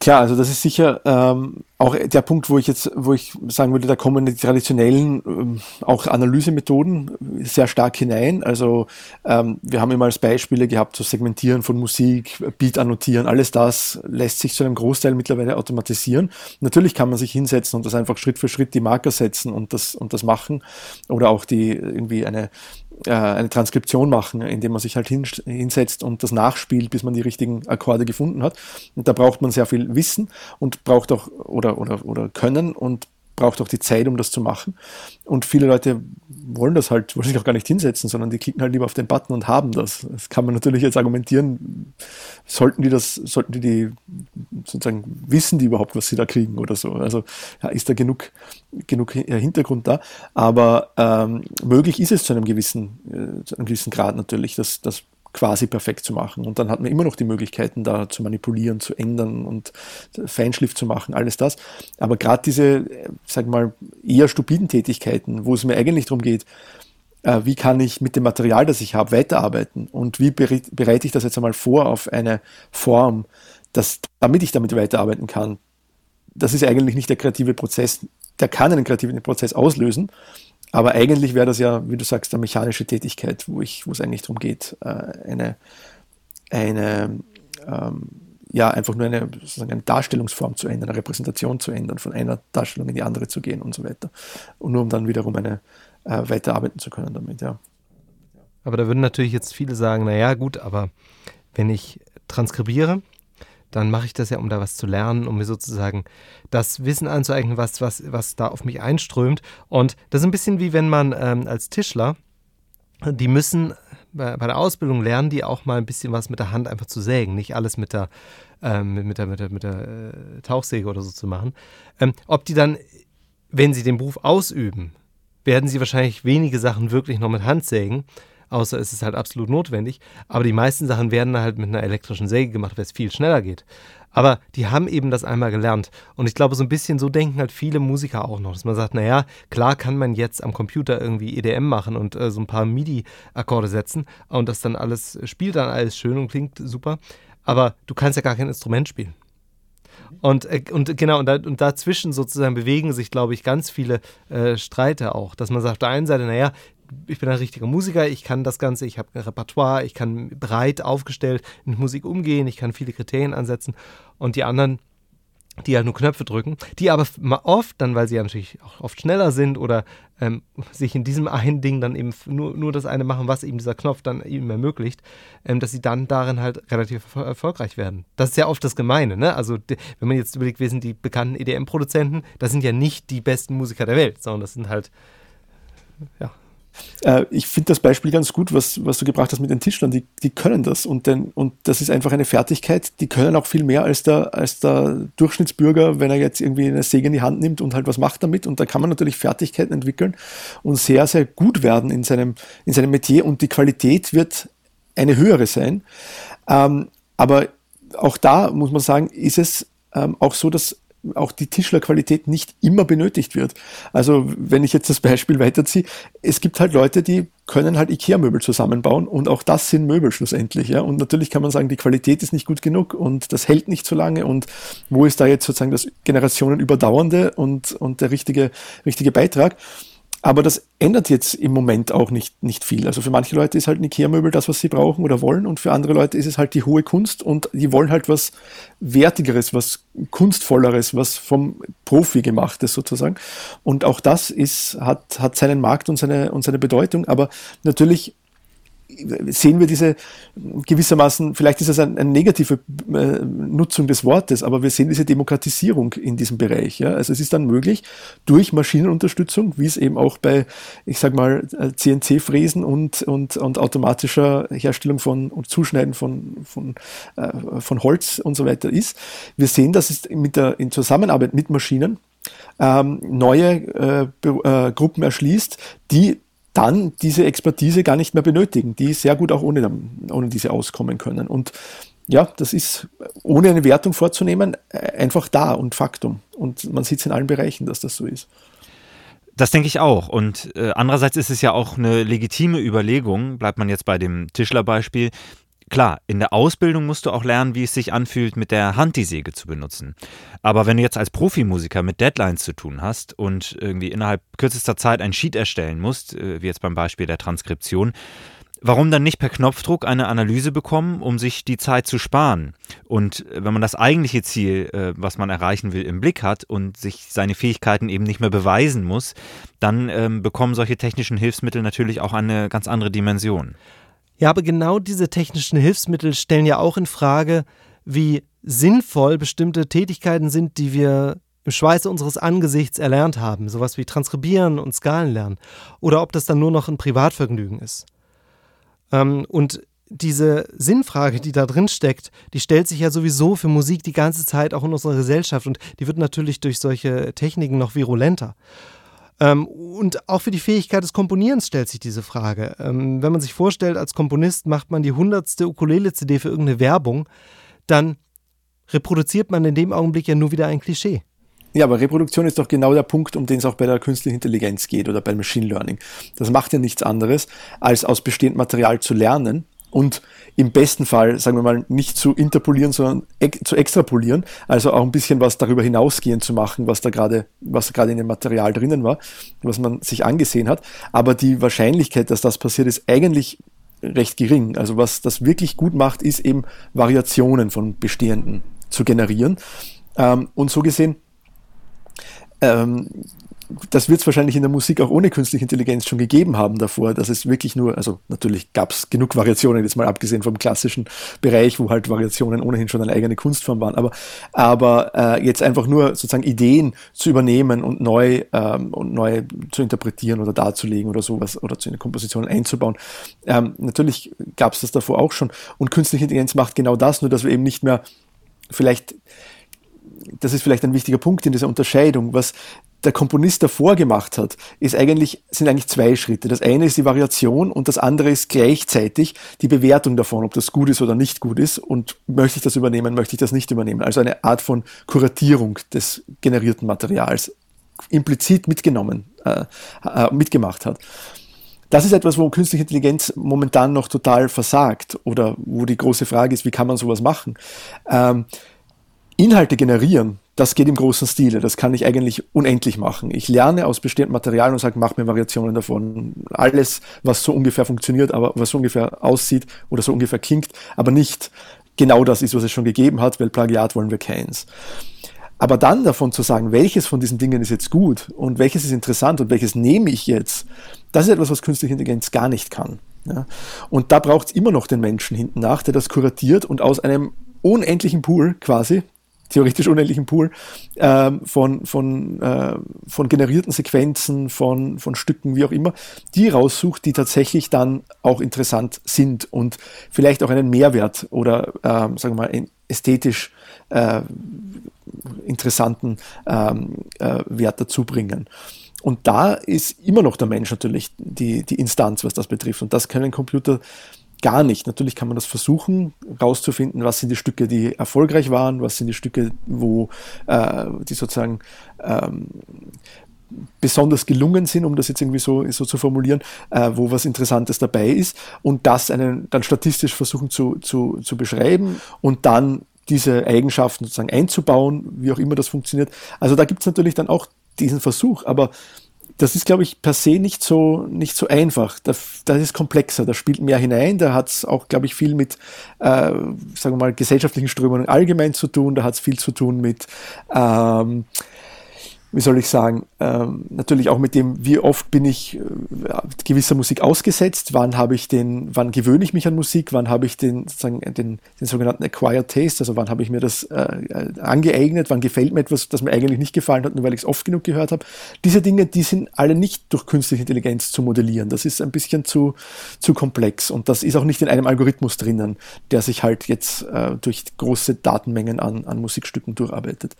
Klar, also das ist sicher ähm, auch der Punkt, wo ich jetzt, wo ich sagen würde, da kommen die traditionellen ähm, auch Analysemethoden sehr stark hinein. Also ähm, wir haben immer als Beispiele gehabt, so Segmentieren von Musik, Beat annotieren, alles das lässt sich zu einem Großteil mittlerweile automatisieren. Natürlich kann man sich hinsetzen und das einfach Schritt für Schritt die Marker setzen und das und das machen oder auch die irgendwie eine äh, eine Transkription machen, indem man sich halt hinsetzt und das nachspielt, bis man die richtigen Akkorde gefunden hat. Und da braucht man sehr viel Wissen und braucht auch oder, oder, oder Können und braucht auch die Zeit, um das zu machen. Und viele Leute wollen das halt, wollen sich auch gar nicht hinsetzen, sondern die klicken halt lieber auf den Button und haben das. Das kann man natürlich jetzt argumentieren, sollten die das, sollten die, die sozusagen wissen die überhaupt, was sie da kriegen oder so. Also ja, ist da genug, genug Hintergrund da. Aber ähm, möglich ist es zu einem gewissen, äh, zu einem gewissen Grad natürlich, dass, dass quasi perfekt zu machen. Und dann hat man immer noch die Möglichkeiten, da zu manipulieren, zu ändern und Feinschliff zu machen, alles das. Aber gerade diese, sag mal, eher stupiden Tätigkeiten, wo es mir eigentlich darum geht, äh, wie kann ich mit dem Material, das ich habe, weiterarbeiten und wie bereite ich das jetzt einmal vor auf eine Form, dass, damit ich damit weiterarbeiten kann. Das ist eigentlich nicht der kreative Prozess. Der kann einen kreativen Prozess auslösen, aber eigentlich wäre das ja, wie du sagst, eine mechanische Tätigkeit, wo, ich, wo es eigentlich darum geht, äh, eine, eine ähm, ja, einfach nur eine, sozusagen eine Darstellungsform zu ändern, eine Repräsentation zu ändern, von einer Darstellung in die andere zu gehen und so weiter. Und nur um dann wiederum eine äh, weiterarbeiten zu können damit, ja.
Aber da würden natürlich jetzt viele sagen, naja, gut, aber wenn ich transkribiere, dann mache ich das ja, um da was zu lernen, um mir sozusagen das Wissen anzueignen, was, was, was da auf mich einströmt. Und das ist ein bisschen wie wenn man ähm, als Tischler, die müssen bei, bei, der Ausbildung lernen, die auch mal ein bisschen was mit der Hand einfach zu sägen, nicht alles mit der, ähm, mit der, mit der, mit der äh, Tauchsäge oder so zu machen. Ähm, ob die dann, wenn sie den Beruf ausüben, werden sie wahrscheinlich wenige Sachen wirklich noch mit Hand sägen außer es ist halt absolut notwendig. Aber die meisten Sachen werden halt mit einer elektrischen Säge gemacht, weil es viel schneller geht. Aber die haben eben das einmal gelernt. Und ich glaube, so ein bisschen so denken halt viele Musiker auch noch, dass man sagt, naja, klar kann man jetzt am Computer irgendwie EDM machen und äh, so ein paar MIDI-Akkorde setzen und das dann alles spielt dann alles schön und klingt super. Aber du kannst ja gar kein Instrument spielen. Und, äh, und genau, und, da, und, dazwischen sozusagen bewegen sich, glaube ich, ganz viele äh, Streiter auch. Dass man sagt, auf der einen Seite, naja, ich bin ein richtiger Musiker, ich kann das Ganze, ich habe ein Repertoire, ich kann breit aufgestellt mit Musik umgehen, ich kann viele Kriterien ansetzen und die anderen, die halt nur Knöpfe drücken, die aber oft dann, weil sie ja natürlich auch oft schneller sind oder ähm, sich in diesem einen Ding dann eben nur, nur das eine machen, was eben dieser Knopf dann eben ermöglicht, ähm, dass sie dann darin halt relativ erfolgreich werden. Das ist ja oft das Gemeine, ne? Also wenn man jetzt überlegt, wer sind die bekannten EDM-Produzenten, das sind ja nicht die besten Musiker der Welt, sondern das sind halt, ja,
Äh, ich finde das Beispiel ganz gut, was, was du gebracht hast mit den Tischlern. Die, die können das und, den, und das ist einfach eine Fertigkeit, die können auch viel mehr als der, als der Durchschnittsbürger, wenn er jetzt irgendwie eine Säge in die Hand nimmt und halt was macht damit. Und da kann man natürlich Fertigkeiten entwickeln und sehr, sehr gut werden in seinem, in seinem Metier und die Qualität wird eine höhere sein. Ähm, aber auch da muss man sagen, ist es ähm, auch so, dass auch die Tischlerqualität nicht immer benötigt wird. Also wenn ich jetzt das Beispiel weiterziehe, es gibt halt Leute, die können halt Ikea-Möbel zusammenbauen und auch das sind Möbel schlussendlich. Ja? Und natürlich kann man sagen, die Qualität ist nicht gut genug und das hält nicht so lange und wo ist da jetzt sozusagen das generationenüberdauernde und, und der richtige, richtige Beitrag? Aber das ändert jetzt im Moment auch nicht, nicht viel. Also für manche Leute ist halt ein Ikea-Möbel das, was sie brauchen oder wollen und für andere Leute ist es halt die hohe Kunst und die wollen halt was Wertigeres, was Kunstvolleres, was vom Profi gemachtes sozusagen. Und auch das ist, hat, hat seinen Markt und seine, und seine Bedeutung, aber natürlich sehen wir diese gewissermaßen, vielleicht ist es eine, eine negative äh, Nutzung des Wortes, aber wir sehen diese Demokratisierung in diesem Bereich. Ja? Also es ist dann möglich, durch Maschinenunterstützung, wie es eben auch bei, ich sag mal, CNC-Fräsen und, und, und automatischer Herstellung von und Zuschneiden von, von, äh, von Holz und so weiter ist. Wir sehen, dass es mit der, in Zusammenarbeit mit Maschinen ähm, neue äh, äh, Gruppen erschließt, die dann diese Expertise gar nicht mehr benötigen, die sehr gut auch ohne, ohne diese auskommen können. Und ja, das ist, ohne eine Wertung vorzunehmen, einfach da und Faktum. Und man sieht es in allen Bereichen, dass das so ist.
Das denke ich auch. Und äh, andererseits ist es ja auch eine legitime Überlegung, bleibt man jetzt bei dem Tischlerbeispiel, Klar, in der Ausbildung musst du auch lernen, wie es sich anfühlt, mit der Hand die Säge zu benutzen. Aber wenn du jetzt als Profimusiker mit Deadlines zu tun hast und irgendwie innerhalb kürzester Zeit ein Sheet erstellen musst, äh, wie jetzt beim Beispiel der Transkription, Warum dann nicht per Knopfdruck eine Analyse bekommen, um sich die Zeit zu sparen? Und wenn man das eigentliche Ziel, äh, was man erreichen will, im Blick hat und sich seine Fähigkeiten eben nicht mehr beweisen muss, dann ähm, bekommen solche technischen Hilfsmittel natürlich auch eine ganz andere Dimension.
Ja, aber genau diese technischen Hilfsmittel stellen ja auch in Frage, wie sinnvoll bestimmte Tätigkeiten sind, die wir im Schweiße unseres Angesichts erlernt haben, sowas wie Transkribieren und Skalen lernen, oder ob das dann nur noch ein Privatvergnügen ist. Ähm, und diese Sinnfrage, die da drin steckt, die stellt sich ja sowieso für Musik die ganze Zeit auch in unserer Gesellschaft und die wird natürlich durch solche Techniken noch virulenter. Ähm, und auch für die Fähigkeit des Komponierens stellt sich diese Frage. Ähm, wenn man sich vorstellt, als Komponist macht man die hundertste Ukulele-CD für irgendeine Werbung, dann reproduziert man in dem Augenblick ja nur wieder ein Klischee.
Ja, aber Reproduktion ist doch genau der Punkt, um den es auch bei der künstlichen Intelligenz geht oder beim Machine Learning. Das macht ja nichts anderes, als aus bestehendem Material zu lernen und im besten Fall, sagen wir mal, nicht zu interpolieren, sondern zu extrapolieren, also auch ein bisschen was darüber hinausgehend zu machen, was da gerade, was gerade in dem Material drinnen war, was man sich angesehen hat. Aber die Wahrscheinlichkeit, dass das passiert, ist eigentlich recht gering. Also was das wirklich gut macht, ist eben Variationen von bestehenden zu generieren. Ähm, und so gesehen ähm, das wird es wahrscheinlich in der Musik auch ohne künstliche Intelligenz schon gegeben haben davor, dass es wirklich nur, also natürlich gab es genug Variationen, jetzt mal abgesehen vom klassischen Bereich, wo halt Variationen ohnehin schon eine eigene Kunstform waren, aber, aber äh, jetzt einfach nur sozusagen Ideen zu übernehmen und neu, ähm, und neu zu interpretieren oder darzulegen oder sowas oder zu einer Komposition einzubauen. Ähm, natürlich gab es das davor auch schon und künstliche Intelligenz macht genau das, nur dass wir eben nicht mehr vielleicht das ist vielleicht ein wichtiger Punkt in dieser Unterscheidung, was der Komponist davor gemacht hat, ist eigentlich, sind eigentlich zwei Schritte. Das eine ist die Variation und das andere ist gleichzeitig die Bewertung davon, ob das gut ist oder nicht gut ist und möchte ich das übernehmen, möchte ich das nicht übernehmen. Also eine Art von Kuratierung des generierten Materials implizit mitgenommen, äh, äh, mitgemacht hat. Das ist etwas, wo künstliche Intelligenz momentan noch total versagt oder wo die große Frage ist, wie kann man sowas machen? Ähm, Inhalte generieren, das geht im großen Stile. Das kann ich eigentlich unendlich machen. Ich lerne aus bestimmten Materialien und sage, mach mir Variationen davon. Alles, was so ungefähr funktioniert, aber was so ungefähr aussieht oder so ungefähr klingt, aber nicht genau das ist, was es schon gegeben hat, weil Plagiat wollen wir keins. Aber dann davon zu sagen, welches von diesen Dingen ist jetzt gut und welches ist interessant und welches nehme ich jetzt, das ist etwas, was künstliche Intelligenz gar nicht kann. Ja? Und da braucht es immer noch den Menschen hinten nach, der das kuratiert und aus einem unendlichen Pool quasi theoretisch unendlichen Pool äh, von, von, äh, von generierten Sequenzen, von, von Stücken, wie auch immer, die raussucht, die tatsächlich dann auch interessant sind und vielleicht auch einen Mehrwert oder, äh, sagen wir mal, ästhetisch äh, interessanten ähm, äh, Wert dazu bringen. Und da ist immer noch der Mensch natürlich die, die Instanz, was das betrifft. Und das können Computer gar nicht. Natürlich kann man das versuchen, rauszufinden, was sind die Stücke, die erfolgreich waren, was sind die Stücke, wo äh, die sozusagen ähm, besonders gelungen sind, um das jetzt irgendwie so, so zu formulieren, äh, wo was Interessantes dabei ist und das einen, dann statistisch versuchen zu, zu, zu beschreiben und dann diese Eigenschaften sozusagen einzubauen, wie auch immer das funktioniert. Also da gibt es natürlich dann auch diesen Versuch, aber das ist, glaube ich, per se nicht so, nicht so einfach. Das, das ist komplexer, da spielt mehr hinein, da hat es auch, glaube ich, viel mit, äh, sagen wir mal, gesellschaftlichen Strömungen allgemein zu tun, da hat es viel zu tun mit ähm, wie soll ich sagen, ähm, natürlich auch mit dem, wie oft bin ich äh, gewisser Musik ausgesetzt, wann habe ich den, wann gewöhne ich mich an Musik, wann habe ich den, sozusagen, den, den sogenannten Acquired Taste, also wann habe ich mir das äh, äh, angeeignet, wann gefällt mir etwas, das mir eigentlich nicht gefallen hat, nur weil ich es oft genug gehört habe. Diese Dinge, die sind alle nicht durch künstliche Intelligenz zu modellieren. Das ist ein bisschen zu, zu komplex und das ist auch nicht in einem Algorithmus drinnen, der sich halt jetzt äh, durch große Datenmengen an, an Musikstücken durcharbeitet.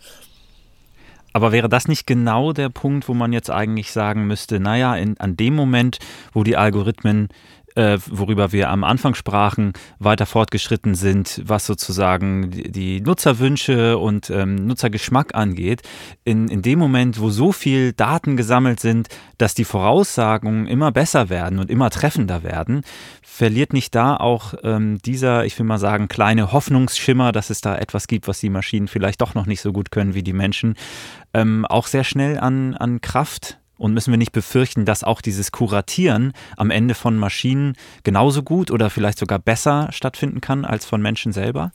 Aber wäre das nicht genau der Punkt, wo man jetzt eigentlich sagen müsste, naja, in, an dem Moment, wo die Algorithmen äh, worüber wir am Anfang sprachen, weiter fortgeschritten sind, was sozusagen die, Nutzerwünsche und ähm, Nutzergeschmack angeht. In, in dem Moment, wo so viel Daten gesammelt sind, dass die Voraussagungen immer besser werden und immer treffender werden, verliert nicht da auch ähm, dieser, ich will mal sagen, kleine Hoffnungsschimmer, dass es da etwas gibt, was die Maschinen vielleicht doch noch nicht so gut können wie die Menschen, ähm, auch sehr schnell an, an Kraft und müssen wir nicht befürchten, dass auch dieses Kuratieren am Ende von Maschinen genauso gut oder vielleicht sogar besser stattfinden kann als von Menschen selber?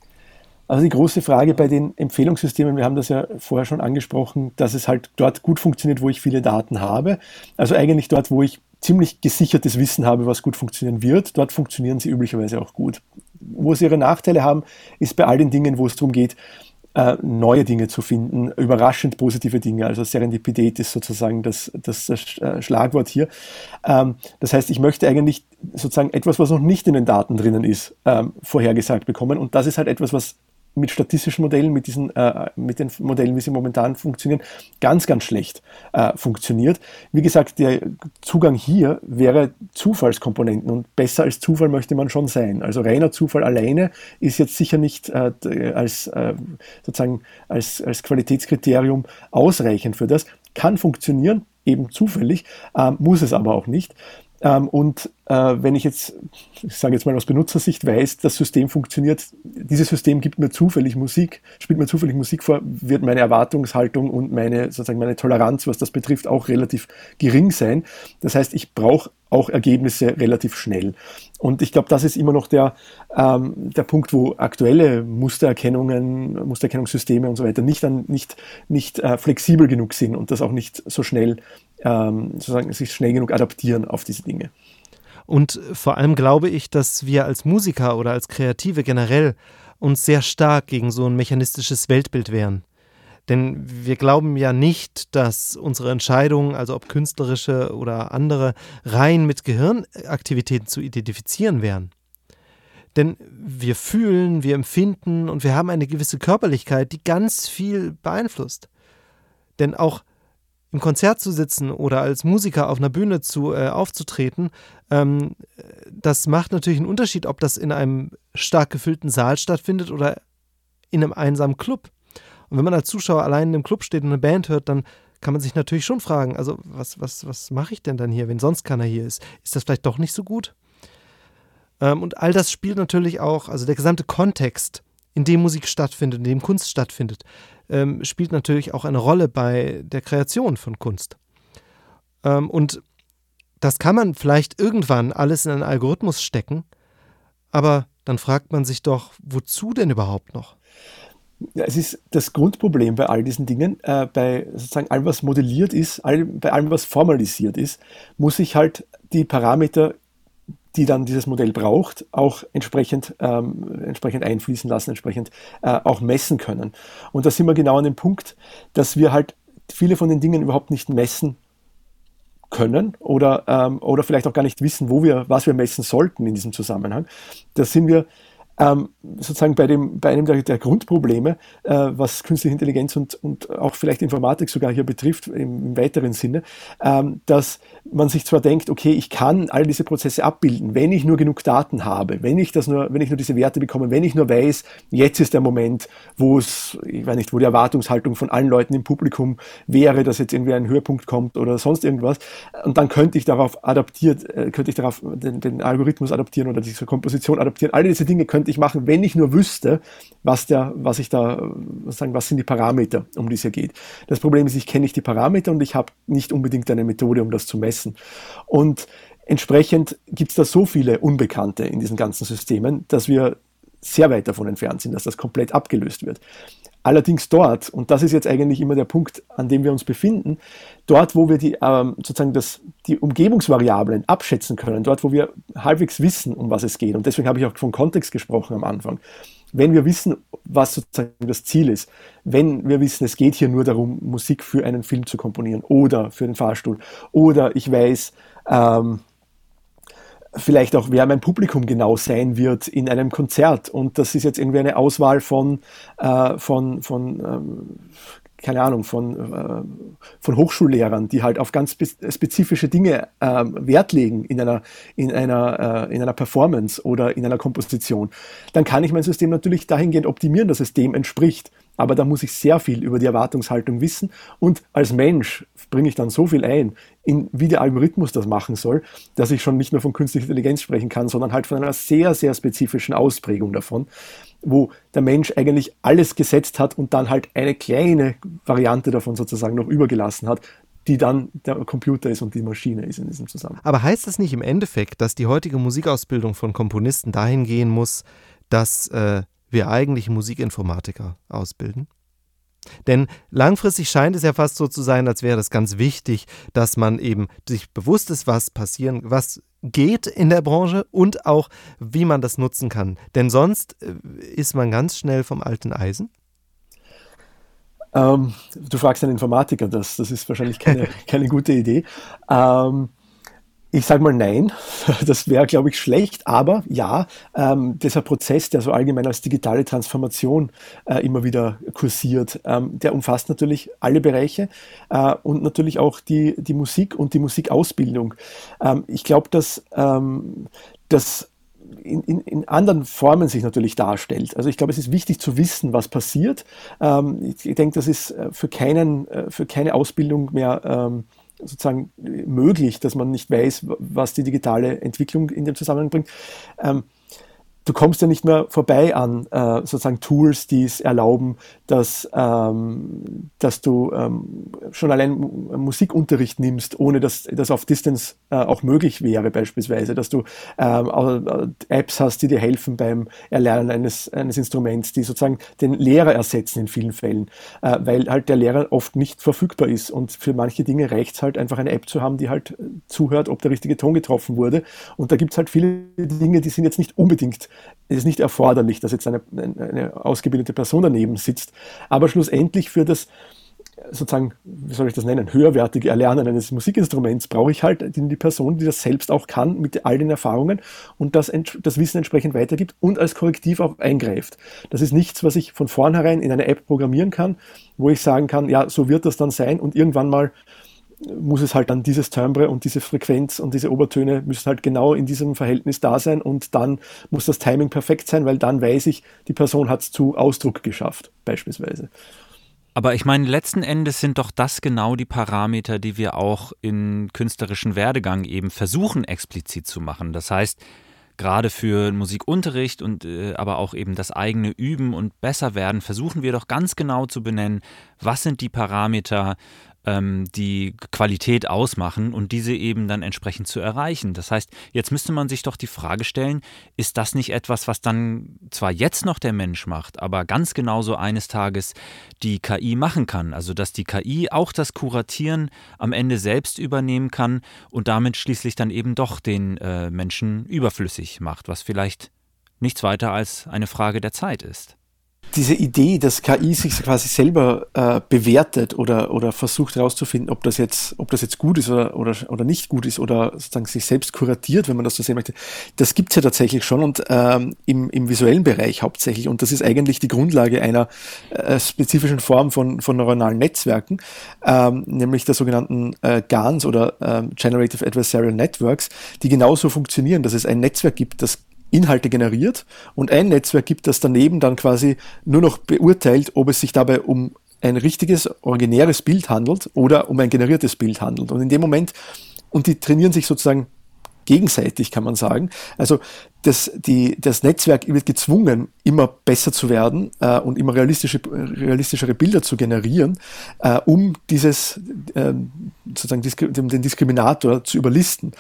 Also die große Frage bei den Empfehlungssystemen, wir haben das ja vorher schon angesprochen, dass es halt dort gut funktioniert, wo ich viele Daten habe. Also eigentlich dort, wo ich ziemlich gesichertes Wissen habe, was gut funktionieren wird, dort funktionieren sie üblicherweise auch gut. Wo sie ihre Nachteile haben, ist bei all den Dingen, wo es darum geht, äh, neue Dinge zu finden, überraschend positive Dinge. Also Serendipität ist sozusagen das, das, das äh, Schlagwort hier. Ähm, das heißt, ich möchte eigentlich sozusagen etwas, was noch nicht in den Daten drinnen ist, ähm, vorhergesagt bekommen. Und das ist halt etwas, was mit statistischen Modellen, mit diesen, äh, mit den Modellen, wie sie momentan funktionieren, ganz, ganz schlecht äh, funktioniert. Wie gesagt, der Zugang hier wäre Zufallskomponenten und besser als Zufall möchte man schon sein. Also reiner Zufall alleine ist jetzt sicher nicht äh, als äh, sozusagen als, als Qualitätskriterium ausreichend für das. Kann funktionieren, eben zufällig, äh, muss es aber auch nicht. Ähm, und äh, wenn ich jetzt, ich sage jetzt mal aus Benutzersicht, weiß, das System funktioniert, dieses System gibt mir zufällig Musik, spielt mir zufällig Musik vor, wird meine Erwartungshaltung und meine, sozusagen meine Toleranz, was das betrifft, auch relativ gering sein. Das heißt, ich brauche auch Ergebnisse relativ schnell. Und ich glaube, das ist immer noch der, ähm, der Punkt, wo aktuelle Mustererkennungen, Mustererkennungssysteme und so weiter nicht, an, nicht, nicht äh, flexibel genug sind und das auch nicht so schnell, ähm, sozusagen sich schnell genug adaptieren auf diese Dinge.
Und vor allem glaube ich, dass wir als Musiker oder als Kreative generell uns sehr stark gegen so ein mechanistisches Weltbild wehren. Denn wir glauben ja nicht, dass unsere Entscheidungen, also ob künstlerische oder andere, rein mit Gehirnaktivitäten zu identifizieren wären. Denn wir fühlen, wir empfinden und wir haben eine gewisse Körperlichkeit, die ganz viel beeinflusst. Denn auch im Konzert zu sitzen oder als Musiker auf einer Bühne zu, äh, aufzutreten, ähm, das macht natürlich einen Unterschied, ob das in einem stark gefüllten Saal stattfindet oder in einem einsamen Club. Und wenn man als Zuschauer allein in einem Club steht und eine Band hört, dann kann man sich natürlich schon fragen, also was, was, was mache ich denn dann hier, wenn sonst keiner hier ist? Ist das vielleicht doch nicht so gut? Ähm, und all das spielt natürlich auch, also der gesamte Kontext, in dem Musik stattfindet, in dem Kunst stattfindet, ähm, spielt natürlich auch eine Rolle bei der Kreation von Kunst. Ähm, und das kann man vielleicht irgendwann alles in einen Algorithmus stecken, aber dann fragt man sich doch, wozu denn überhaupt noch?
Ja, es ist das Grundproblem bei all diesen Dingen, äh, bei sozusagen allem, was modelliert ist, all, bei allem, was formalisiert ist, muss ich halt die Parameter die dann dieses Modell braucht, auch entsprechend, ähm, entsprechend einfließen lassen, entsprechend äh, auch messen können. Und da sind wir genau an dem Punkt, dass wir halt viele von den Dingen überhaupt nicht messen können oder, ähm, oder vielleicht auch gar nicht wissen, wo wir, was wir messen sollten in diesem Zusammenhang. Da sind wir ähm, sozusagen bei, dem, bei einem der, der Grundprobleme, äh, was künstliche Intelligenz und, und auch vielleicht Informatik sogar hier betrifft, im, im weiteren Sinne, ähm, dass man sich zwar denkt, okay, ich kann all diese Prozesse abbilden, wenn ich nur genug Daten habe, wenn ich das nur, wenn ich nur diese Werte bekomme, wenn ich nur weiß, jetzt ist der Moment, wo es, ich weiß nicht, wo die Erwartungshaltung von allen Leuten im Publikum wäre, dass jetzt irgendwie ein Höhepunkt kommt oder sonst irgendwas, und dann könnte ich darauf adaptiert, äh, könnte ich darauf den, den Algorithmus adaptieren oder diese Komposition adaptieren. All diese Dinge könnte ich machen, wenn ich nur wüsste, was der, was ich da, was sagen, was sind die Parameter, um die es hier geht. Das Problem ist, ich kenne nicht die Parameter und ich habe nicht unbedingt eine Methode, um das zu messen. Und entsprechend gibt es da so viele Unbekannte in diesen ganzen Systemen, dass wir sehr weit davon entfernt sind, dass das komplett abgelöst wird. Allerdings dort, und das ist jetzt eigentlich immer der Punkt, an dem wir uns befinden, dort, wo wir die, ähm, sozusagen das, die Umgebungsvariablen abschätzen können, dort, wo wir halbwegs wissen, um was es geht, und deswegen habe ich auch von Kontext gesprochen am Anfang, wenn wir wissen, was sozusagen das Ziel ist, wenn wir wissen, es geht hier nur darum, Musik für einen Film zu komponieren oder für den Fahrstuhl, oder ich weiß, ähm, vielleicht auch, wer mein Publikum genau sein wird in einem Konzert. Und das ist jetzt irgendwie eine Auswahl von, äh, von, von ähm, keine Ahnung, von, äh, von Hochschullehrern, die halt auf ganz spezifische Dinge äh, Wert legen in einer, in, einer, äh, in einer Performance oder in einer Komposition, dann kann ich mein System natürlich dahingehend optimieren, dass es dem entspricht. Aber da muss ich sehr viel über die Erwartungshaltung wissen und als Mensch bringe ich dann so viel ein, in, wie der Algorithmus das machen soll, dass ich schon nicht mehr von künstlicher Intelligenz sprechen kann, sondern halt von einer sehr, sehr spezifischen Ausprägung davon, wo der Mensch eigentlich alles gesetzt hat und dann halt eine kleine Variante davon sozusagen noch übergelassen hat, die dann der Computer ist und die Maschine ist in diesem Zusammenhang.
Aber heißt das nicht im Endeffekt, dass die heutige Musikausbildung von Komponisten dahin gehen muss, dass äh, wir eigentlich Musikinformatiker ausbilden? Denn langfristig scheint es ja fast so zu sein, als wäre es ganz wichtig, dass man eben sich bewusst ist, was passieren, was geht in der Branche und auch, wie man das nutzen kann. Denn sonst äh, ist man ganz schnell vom alten Eisen.
Ähm, du fragst einen Informatiker das, das ist wahrscheinlich keine, keine gute Idee. Ähm, ich sage mal nein, das wäre, glaube ich, schlecht, aber ja, ähm, dieser Prozess, der so allgemein als digitale Transformation äh, immer wieder kursiert, ähm, der umfasst natürlich alle Bereiche äh, und natürlich auch die, die Musik und die Musikausbildung. Ähm, ich glaube, dass ähm, das in, in, in, anderen Formen sich natürlich darstellt. Also ich glaube, es ist wichtig zu wissen, was passiert. Ähm, ich denke, das ist äh, für, keinen, äh, für keine Ausbildung mehr ähm, sozusagen möglich, dass man nicht weiß, was die digitale Entwicklung in dem Zusammenhang bringt. Ähm, du kommst ja nicht mehr vorbei an äh, sozusagen Tools, die es erlauben, dass, ähm, dass du ähm, schon allein Musikunterricht nimmst, ohne dass das auf Distance äh, auch möglich wäre, beispielsweise, dass du ähm, Apps hast, die dir helfen beim Erlernen eines, eines Instruments, die sozusagen den Lehrer ersetzen in vielen Fällen, äh, weil halt der Lehrer oft nicht verfügbar ist. Und für manche Dinge reicht es halt einfach eine App zu haben, die halt zuhört, ob der richtige Ton getroffen wurde. Und da gibt es halt viele Dinge, die sind jetzt nicht unbedingt es ist nicht erforderlich, dass jetzt eine, eine ausgebildete Person daneben sitzt, aber schlussendlich für das sozusagen, wie soll ich das nennen, höherwertige Erlernen eines Musikinstruments brauche ich halt die, Person, die das selbst auch kann, mit all den Erfahrungen und das, das Wissen entsprechend weitergibt und als Korrektiv auch eingreift. Das ist nichts, was ich von vornherein in eine App programmieren kann, wo ich sagen kann, ja, so wird das dann sein und irgendwann mal muss es halt dann dieses Timbre und diese Frequenz und diese Obertöne müssen halt genau in diesem Verhältnis da sein und dann muss das Timing perfekt sein, weil dann weiß ich, die Person hat es zu Ausdruck geschafft, beispielsweise.
Aber ich meine, letzten Endes sind doch das genau die Parameter, die wir auch in künstlerischen Werdegang eben versuchen explizit zu machen. Das heißt, gerade für Musikunterricht und äh, aber auch eben das eigene Üben und besser werden, versuchen wir doch ganz genau zu benennen, was sind die Parameter, ähm, die Qualität ausmachen und diese eben dann entsprechend zu erreichen. Das heißt, jetzt müsste man sich doch die Frage stellen, ist das nicht etwas, was dann zwar jetzt noch der Mensch macht, aber ganz genauso eines Tages die KI machen kann? Also dass die KI auch das Kuratieren am Ende selbst übernehmen kann und damit schließlich dann eben doch den äh, Menschen überflüssig macht, was vielleicht nichts weiter als eine Frage der Zeit ist
diese Idee, dass KI sich quasi selber äh, bewertet oder, oder versucht herauszufinden, ob das jetzt, ob das jetzt gut ist oder, oder, oder nicht gut ist oder sozusagen sich selbst kuratiert, wenn man das so sehen möchte, das gibt's ja tatsächlich schon und ähm, im, im visuellen Bereich hauptsächlich. Und das ist eigentlich die Grundlage einer äh, spezifischen Form von, von neuronalen Netzwerken, ähm, nämlich der sogenannten äh, GANs oder ähm, Generative Adversarial Networks, die genauso funktionieren, dass es ein Netzwerk gibt, das Inhalte generiert und ein Netzwerk gibt, das daneben dann quasi nur noch beurteilt, ob es sich dabei um ein richtiges, originäres Bild handelt oder um ein generiertes Bild handelt. Und in dem Moment, und die trainieren sich sozusagen gegenseitig, kann man sagen. Also das, die, das Netzwerk wird gezwungen, immer besser zu werden äh, und immer realistische, realistischere Bilder zu generieren, äh, um dieses äh, sozusagen den Diskriminator zu überlisten.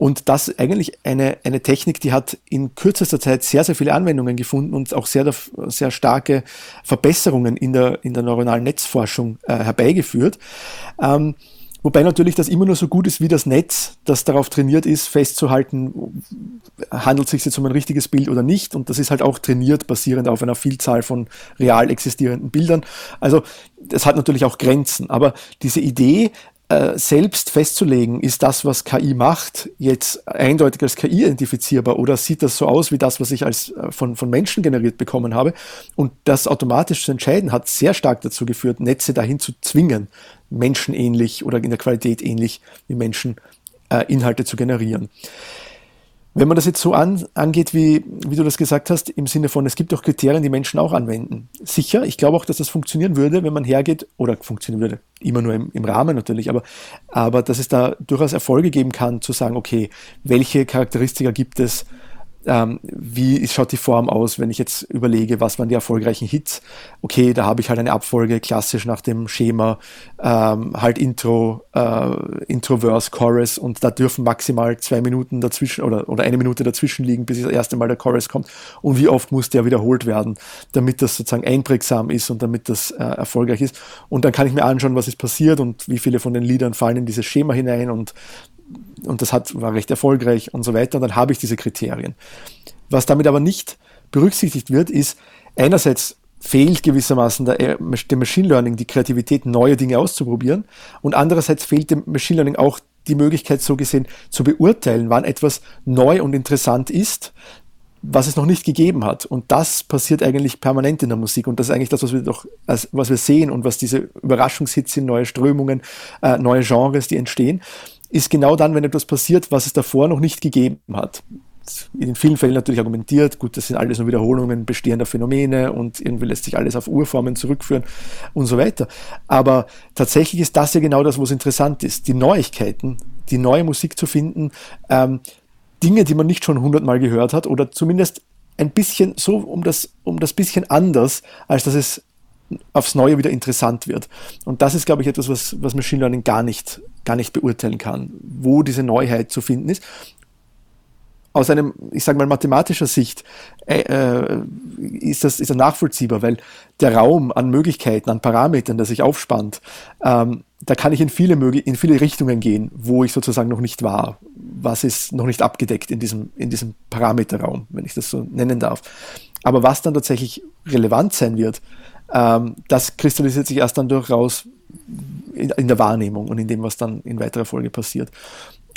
Und das eigentlich eine, eine Technik, die hat in kürzester Zeit sehr, sehr viele Anwendungen gefunden und auch sehr, sehr starke Verbesserungen in der, in der neuronalen Netzforschung äh, herbeigeführt. Ähm, Wobei natürlich das immer nur so gut ist wie das Netz, das darauf trainiert ist, festzuhalten, handelt es sich jetzt um ein richtiges Bild oder nicht. Und das ist halt auch trainiert, basierend auf einer Vielzahl von real existierenden Bildern. Also das hat natürlich auch Grenzen. Aber diese Idee, selbst festzulegen, ist das, was KI macht, jetzt eindeutig als KI identifizierbar oder sieht das so aus wie das, was ich als äh, von, von Menschen generiert bekommen habe? Und das automatisch zu entscheiden, hat sehr stark dazu geführt, Netze dahin zu zwingen, menschenähnlich oder in der Qualität ähnlich wie Menschen äh, Inhalte zu generieren. Wenn man das jetzt so an, angeht, wie, wie du das gesagt hast, im Sinne von, es gibt auch Kriterien, die Menschen auch anwenden. Sicher, ich glaube auch, dass das funktionieren würde, wenn man hergeht, oder funktionieren würde, immer nur im, im Rahmen natürlich, aber, aber dass es da durchaus Erfolge geben kann, zu sagen, okay, welche Charakteristika gibt es, ähm, wie schaut die Form aus, wenn ich jetzt überlege, was waren die erfolgreichen Hits? Okay, da habe ich halt eine Abfolge klassisch nach dem Schema, ähm, halt Intro, äh, Intro, Verse, Chorus und da dürfen maximal zwei Minuten dazwischen oder, oder eine Minute dazwischen liegen, bis das erste Mal der Chorus kommt. Und wie oft muss der wiederholt werden, damit das sozusagen einprägsam ist und damit das äh, erfolgreich ist. Und dann kann ich mir anschauen, was ist passiert und wie viele von den Liedern fallen in dieses Schema hinein und und das hat, war recht erfolgreich und so weiter. Und dann habe ich diese Kriterien. Was damit aber nicht berücksichtigt wird, ist einerseits fehlt gewissermaßen der, dem Machine Learning die Kreativität, neue Dinge auszuprobieren. Und andererseits fehlt dem Machine Learning auch die Möglichkeit, so gesehen, zu beurteilen, wann etwas neu und interessant ist, was es noch nicht gegeben hat. Und das passiert eigentlich permanent in der Musik. Und das ist eigentlich das, was wir doch, was wir sehen und was diese Überraschungshits sind, neue Strömungen, äh, neue Genres, die entstehen ist genau dann, wenn etwas passiert, was es davor noch nicht gegeben hat. In vielen Fällen natürlich argumentiert, gut, das sind alles nur Wiederholungen bestehender Phänomene und irgendwie lässt sich alles auf Urformen zurückführen und so weiter. Aber tatsächlich ist das ja genau das, was interessant ist. Die Neuigkeiten, die neue Musik zu finden, ähm, Dinge, die man nicht schon hundertmal gehört hat oder zumindest ein bisschen so um das, um das bisschen anders, als dass es aufs Neue wieder interessant wird. Und das ist, glaube ich, etwas, was, was Machine Learning gar nicht, gar nicht beurteilen kann, wo diese Neuheit zu finden ist. Aus einem, ich sage mal, mathematischer Sicht äh, äh, ist das ist das nachvollziehbar, weil der Raum an Möglichkeiten, an Parametern, der sich aufspannt, ähm, da kann ich in viele, in viele Richtungen gehen, wo ich sozusagen noch nicht war. Was ist noch nicht abgedeckt in diesem, in diesem Parameterraum, wenn ich das so nennen darf. Aber was dann tatsächlich relevant sein wird, ähm, das kristallisiert sich erst dann durchaus in, in, der Wahrnehmung und in dem, was dann in weiterer Folge passiert.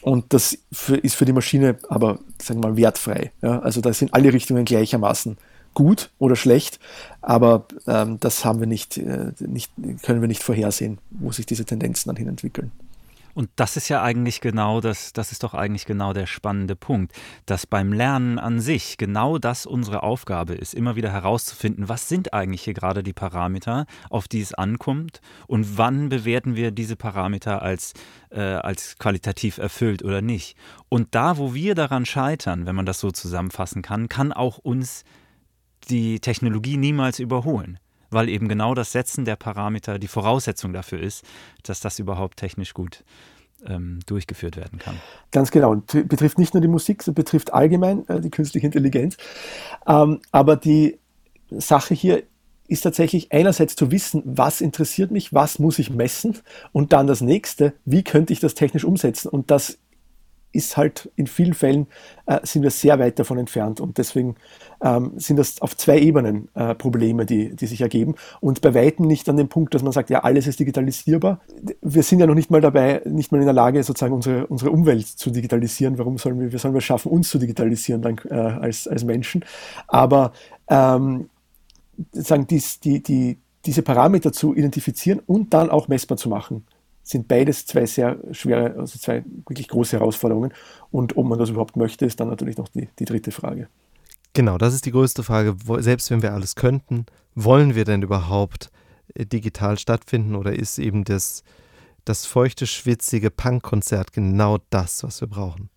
Und das für, ist für die Maschine aber, sagen wir mal, wertfrei. Ja? Also da sind alle Richtungen gleichermaßen gut oder schlecht, aber ähm, das haben wir nicht, äh, nicht, können wir nicht vorhersehen, wo sich diese Tendenzen dann hin entwickeln.
Und das ist ja eigentlich genau das, das ist doch eigentlich genau der spannende Punkt, dass beim Lernen an sich genau das unsere Aufgabe ist, immer wieder herauszufinden, was sind eigentlich hier gerade die Parameter, auf die es ankommt und wann bewerten wir diese Parameter als, äh, als qualitativ erfüllt oder nicht. Und da, wo wir daran scheitern, wenn man das so zusammenfassen kann, kann auch uns die Technologie niemals überholen weil eben genau das Setzen der Parameter die Voraussetzung dafür ist, dass das überhaupt technisch gut ähm, durchgeführt werden kann.
Ganz genau. Und betrifft nicht nur die Musik, sondern betrifft allgemein äh, die künstliche Intelligenz. Ähm, aber die Sache hier ist tatsächlich einerseits zu wissen, was interessiert mich, was muss ich messen und dann das nächste, wie könnte ich das technisch umsetzen. Und das ist halt in vielen Fällen äh, sind wir sehr weit davon entfernt und deswegen ähm, sind das auf zwei Ebenen äh, Probleme, die, die sich ergeben und bei weitem nicht an dem Punkt, dass man sagt, ja, alles ist digitalisierbar. Wir sind ja noch nicht mal dabei, nicht mal in der Lage, sozusagen unsere, unsere Umwelt zu digitalisieren. Warum sollen wir, wir sollen wir schaffen, uns zu digitalisieren dann, äh, als, als Menschen? Aber ähm, sagen, dies, die, die, diese Parameter zu identifizieren und dann auch messbar zu machen sind beides zwei sehr schwere, also zwei wirklich große Herausforderungen. Und ob man das überhaupt möchte, ist dann natürlich noch die, die dritte Frage.
Genau, das ist die größte Frage. Selbst wenn wir alles könnten, wollen wir denn überhaupt äh, digital stattfinden oder ist eben das, das feuchte, schwitzige Punkkonzert genau das, was wir brauchen?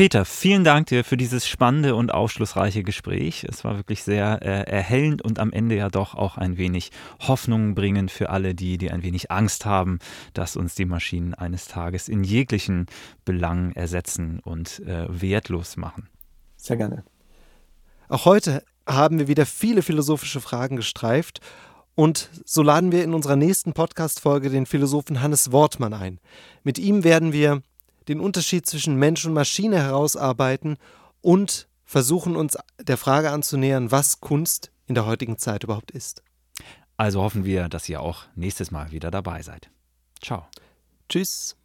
Peter, vielen Dank dir für dieses spannende und aufschlussreiche Gespräch. Es war wirklich sehr äh, erhellend und am Ende ja doch auch ein wenig Hoffnung bringend für alle die, die ein wenig Angst haben, dass uns die Maschinen eines Tages in jeglichen Belangen ersetzen und äh, wertlos machen.
Sehr gerne.
Auch heute haben wir wieder viele philosophische Fragen gestreift und so laden wir in unserer nächsten Podcast-Folge den Philosophen Hannes Wortmann ein. Mit ihm werden wir den Unterschied zwischen Mensch und Maschine herausarbeiten und versuchen uns der Frage anzunähern, was Kunst in der heutigen Zeit überhaupt ist.
Also hoffen wir, dass ihr auch nächstes Mal wieder dabei seid. Ciao.
Tschüss.